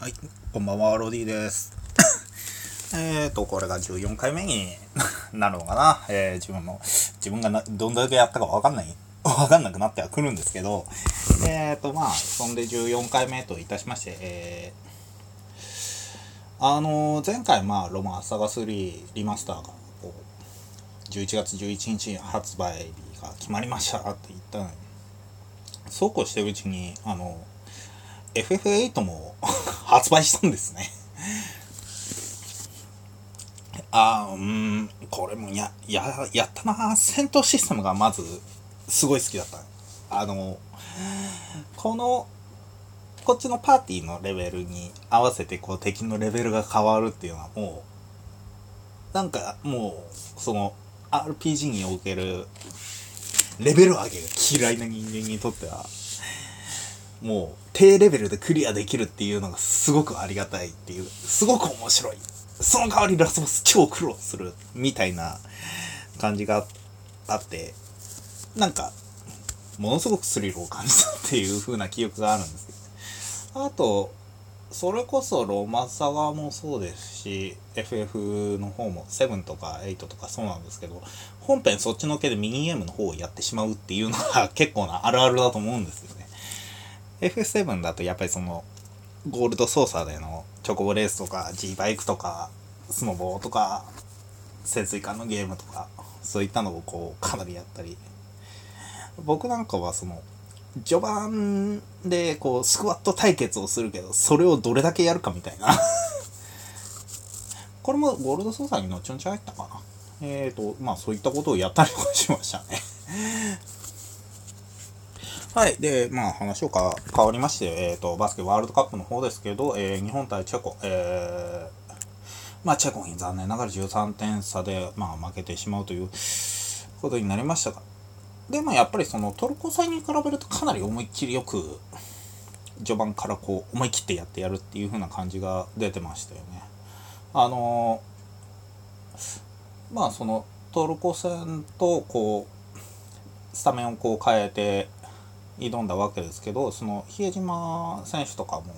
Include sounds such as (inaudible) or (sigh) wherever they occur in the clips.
はい、こんばんは、ロディです。(coughs) えーと、これが14回目に (laughs) なるのかな？えー、自分の、自分がどんだけやったかわかんない、わかんなくなってはくるんですけど、えーと、まあ、そんで14回目といたしまして、えー、あのー前回、まあ、ロマンサガ3リマスターが、こう、11月11日発売日が決まりましたって言ったのに、そうこうしてるうちに、あの、FF8 も発売したんですね。あーうーん、これもや、や、やったな。戦闘システムがまず、すごい好きだった。あの、この、こっちのパーティーのレベルに合わせて、こう、敵のレベルが変わるっていうのはもう、なんか、もう、その、RPG における、レベル上げが嫌いな人間にとっては、もう低レベルでクリアできるっていうのがすごくありがたいっていうすごく面白い。その代わりラスボス超苦労するみたいな感じがあってなんかものすごくスリルを感じたっていう風な記憶があるんですけどあとそれこそロマサガもそうですし FF の方も7とか8とかそうなんですけど本編そっちのけでミニゲームの方をやってしまうっていうのが結構なあるあるだと思うんですよね。F7 だとやっぱりそのゴールド操作でのチョコボレースとか G バイクとかスノボーとか潜水艦のゲームとかそういったのをこうかなりやったり。僕なんかはその序盤でこうスクワット対決をするけどそれをどれだけやるかみたいな。(laughs) これもゴールド操作に後々入ったかな。えーとまあそういったことをやったりもしましたね。はい。で、まあ話をか変わりまして、えっ、と、バスケワールドカップの方ですけど、えー日本対チェコ、えーまあチェコに残念ながら13点差で、まあ負けてしまうということになりましたが、でもやっぱりそのトルコ戦に比べるとかなり思いっきりよく、序盤からこう思い切ってやってやるっていう風な感じが出てましたよね。あのまあそのトルコ戦とこう、スタメンをこう変えて、挑んだわけですけどその比江島選手とかも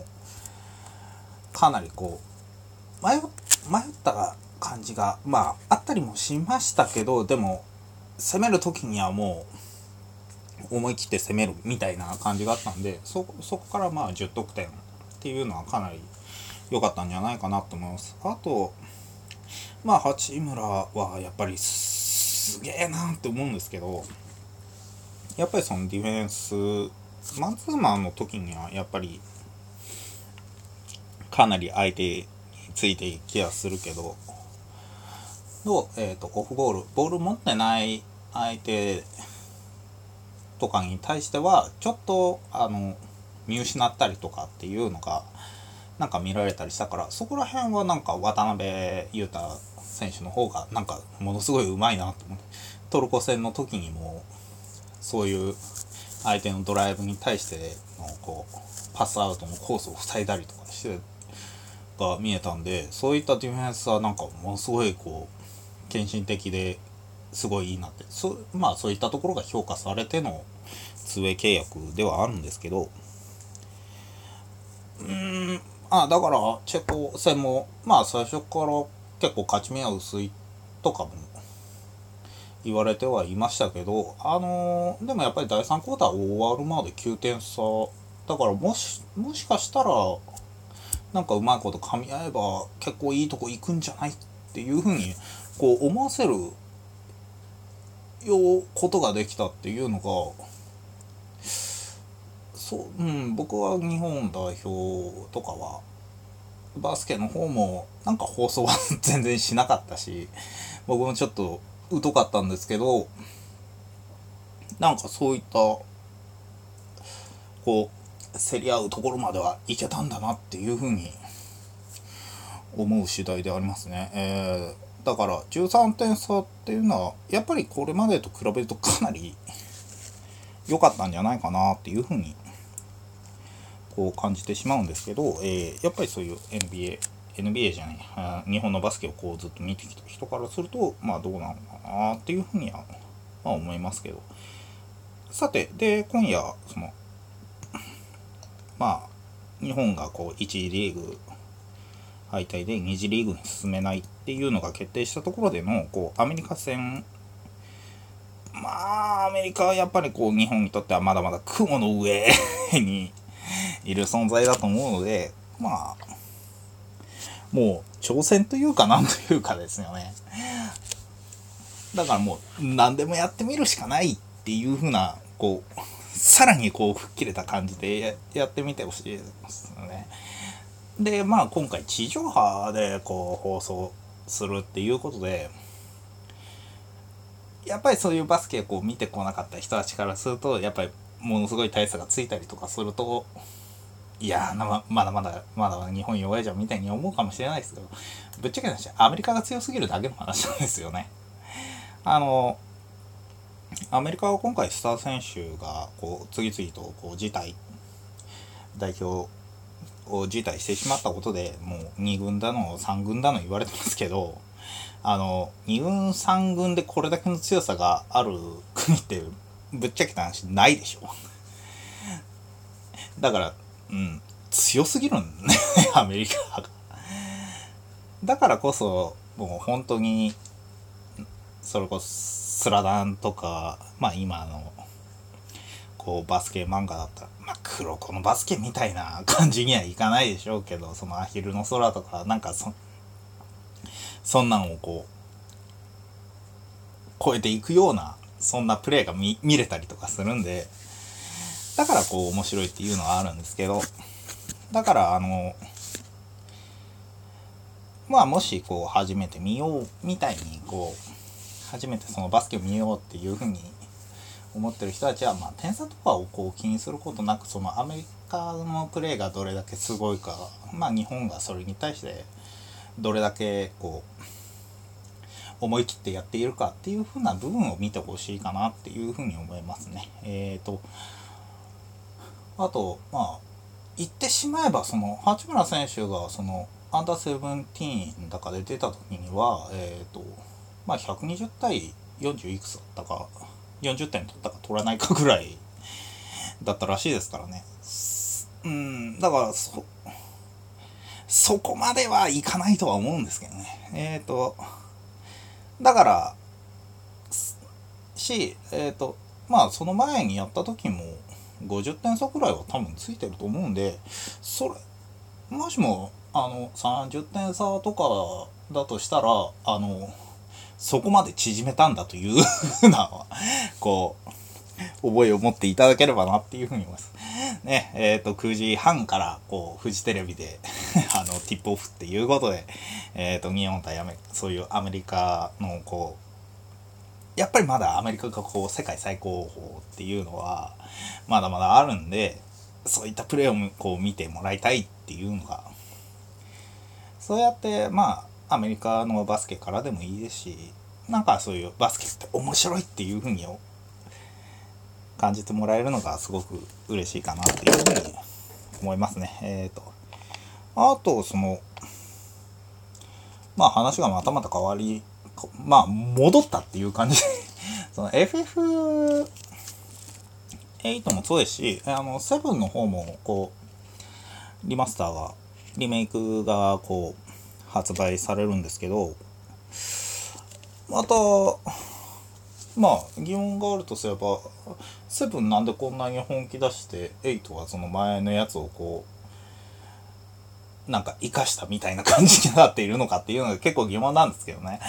かなりこう迷った感じがまああったりもしましたけどでも攻める時にはもう思い切って攻めるみたいな感じがあったんでそそこからまあ10得点っていうのはかなり良かったんじゃないかなと思います。あとまあ八村はやっぱりすげえなって思うんですけどやっぱりそのディフェンスマンツーマンの時にはやっぱりかなり相手についていきはするけどの、えー、とオフボールボール持ってない相手とかに対してはちょっとあの見失ったりとかっていうのがなんか見られたりしたからそこら辺はなんか渡辺裕太選手の方がなんかものすごいうまいなと思ってトルコ戦の時にもそういう相手のドライブに対してのこうパスアウトのコースを塞いだりとかしてが見えたんでそういったディフェンスはなんかものすごいこう献身的ですごいいいなって。そまあそういったところが評価されての 2way 契約ではあるんですけどうんあだからチェコ戦もまあ最初から結構勝ち目は薄いとかも言われてはいましたけど、あのーでもやっぱり第3クォーター終わるまで9点差、だからもし、もしかしたら、なんかうまいこと噛み合えば結構いいとこ行くんじゃないっていうふうに、こう思わせるようことができたっていうのが、そう、うん、僕は日本代表とかは、バスケの方もなんか放送は (laughs) 全然しなかったし、僕もちょっと疎かったんですけど、なんかそういった、こう、競り合うところまではいけたんだなっていうふうに思う次第でありますね。えー、だから13点差っていうのは、やっぱりこれまでと比べるとかなり良かったんじゃないかなっていうふうにこう感じてしまうんですけど、えーやっぱりそういう NBA NBA じゃない。日本のバスケをこうずっと見てきた人からするとまあどうなのかなっていうふうには、まあ、思いますけど。さてで今夜そのまあ日本がこう1次リーグ敗退で2次リーグに進めないっていうのが決定したところでのこうアメリカ戦。まあアメリカはやっぱりこう日本にとってはまだまだ雲の上にいる存在だと思うのでまあもう挑戦というかなんというかですよねだからもう何でもやってみるしかないっていう風なこうさらにこう吹っ切れた感じでやってみてほしいですよね。でまあ今回地上波でこう放送するっていうことでやっぱりそういうバスケをこう見てこなかった人たちからするとやっぱりものすごい大差がついたりとかするといやままだまだまだ日本弱いじゃんみたいに思うかもしれないですけどぶっちゃけな話アメリカが強すぎるだけの話なんですよね。あのアメリカは今回スター選手がこう次々とこう辞退代表を辞退してしまったことでもう2軍だの3軍だの言われてますけどあの2軍3軍でこれだけの強さがある国ってぶっちゃけた話ないでしょだからうん。強すぎるんね。(laughs) アメリカが。だからこそもう本当にそれこそスラダンとかまあ今のこうバスケ漫画だったらまあ黒子のバスケみたいな感じにはいかないでしょうけどそのアヒルの空とかなんかそそんなんをこう超えていくようなそんなプレーが見れたりとかするんでだからこう面白いっていうのはあるんですけどだからあのまあもしこう初めて見ようみたいにこう初めてそのバスケを見ようっていうふうに思ってる人たちは、まあ、点差とかをこう気にすることなくそのアメリカのプレーがどれだけすごいか、まあ、日本がそれに対してどれだけこう思い切ってやっているかっていうふうな部分を見てほしいかなっていうふうに思いますね。えっ、ー、とあとまあ言ってしまえばその八村選手がそのアンダーセブンティーンだかで出た時にはえっ、ー、とまあ120対40いくつだったか40点取ったか取らないかぐらい (laughs) だったらしいですからね。うんだからそそこまではいかないとは思うんですけどね。えっ、ー、とだからしえっ、ー、とまあその前にやった時も50点差くらいは多分ついてると思うんでそれもしもあの30点差とかだとしたらあのそこまで縮めたんだというふ (laughs) うな、こう、覚えを持っていただければなっていうふうに思います。ね、えっ、ー、と、9時半から、こう、フジテレビで (laughs) あの、ティップオフっていうことで、えっ、ー、と、日本対アメリカそういうアメリカの、こう、やっぱりまだアメリカがこう、世界最高峰っていうのは、まだまだあるんで、そういったプレーをこう見てもらいたいっていうのが、そうやって、まあ、アメリカのバスケからでもいいですしなんかそういうバスケって面白いっていうふうに感じてもらえるのがすごく嬉しいかなっていうふうに思いますね。えっ、ー、とあとそのまあ話がまたまた変わりまあ戻ったっていう感じ。(laughs) その FF8 もそうですしあの7の方もこうリマスターがリメイクがこう発売されるんですけどまたまあ疑問があるとすればセブンなんでこんなに本気出して8はその前のやつをこうなんか生かしたみたいな感じになっているのかっていうのが結構疑問なんですけどね。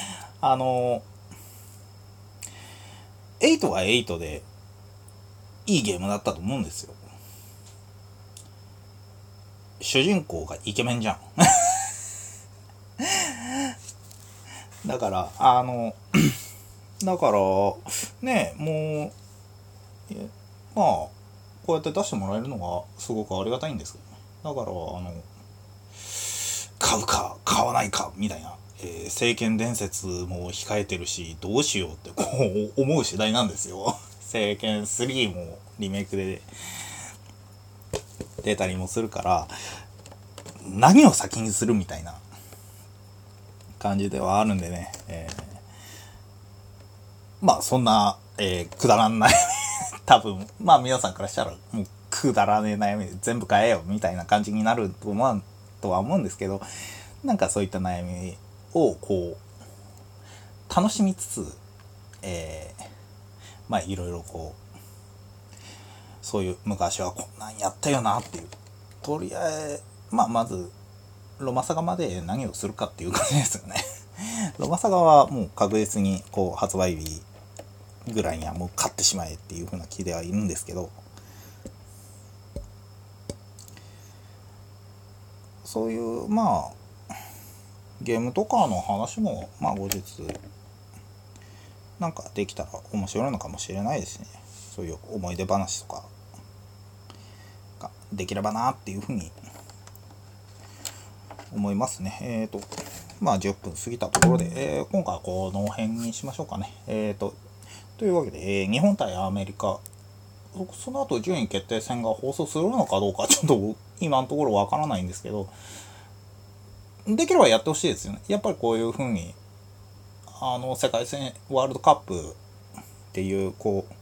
あの8は8でいいゲームだったと思うんですよ。主人公がイケメンじゃん。(laughs) だから、あの、(clears throat) だから、ね、もう、まあ、こうやって出してもらえるのがすごくありがたいんですけどね。だから、あの、買うか、買わないか、みたいな、えー、聖剣伝説も控えてるし、どうしようってこう思う次第なんですよ。(laughs) 聖剣3もリメイクで出たりもするから、何を先にするみたいな感じではあるんでね、えー、まあそんな、えー、くだらんない (laughs) 多分、まあ皆さんからしたら、もうくだらねえ悩みで全部変えようみたいな感じになると思うとは思うんですけどなんかそういった悩みをこう楽しみつつ、えー、まあいろいろこうそういう昔はこんなんやったよなっていう。とりあえずまあまずロマサガまで何をするかっていう感じですよね。(laughs) ロマサガはもう確実にこう発売日ぐらいにはもう買ってしまえっていう風な気ではいるんですけどそういうまあゲームとかの話もまあ後日なんかできたら面白いのかもしれないですね。そういう思い出話とかができればなっていうふうに思いますね。えっ、ー、とまあ10分過ぎたところで、えー、今回はこの辺にしましょうかね。えっ、ー、とというわけで、えー、日本対アメリカその後順位決定戦が放送するのかどうかちょっと今のところわからないんですけどできればやってほしいですよね。やっぱりこういうふうにあの世界戦ワールドカップっていうこう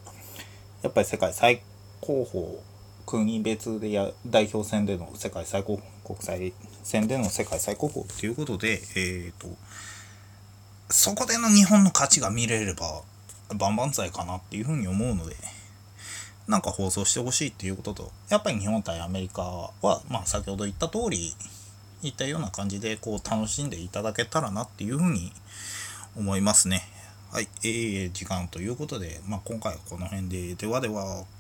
やっぱり世界最高峰国別でや代表戦での世界最高国際戦での世界最高峰っていうことで、えーと、そこでの日本の価値が見れれば万々歳かなっていうふうに思うのでなんか放送してほしいっていうこととやっぱり日本対アメリカは、まあ、先ほど言った通り言ったような感じでこう楽しんでいただけたらなっていうふうに思いますね。はい、えー、時間ということで、まあ、今回はこの辺で、ではでは。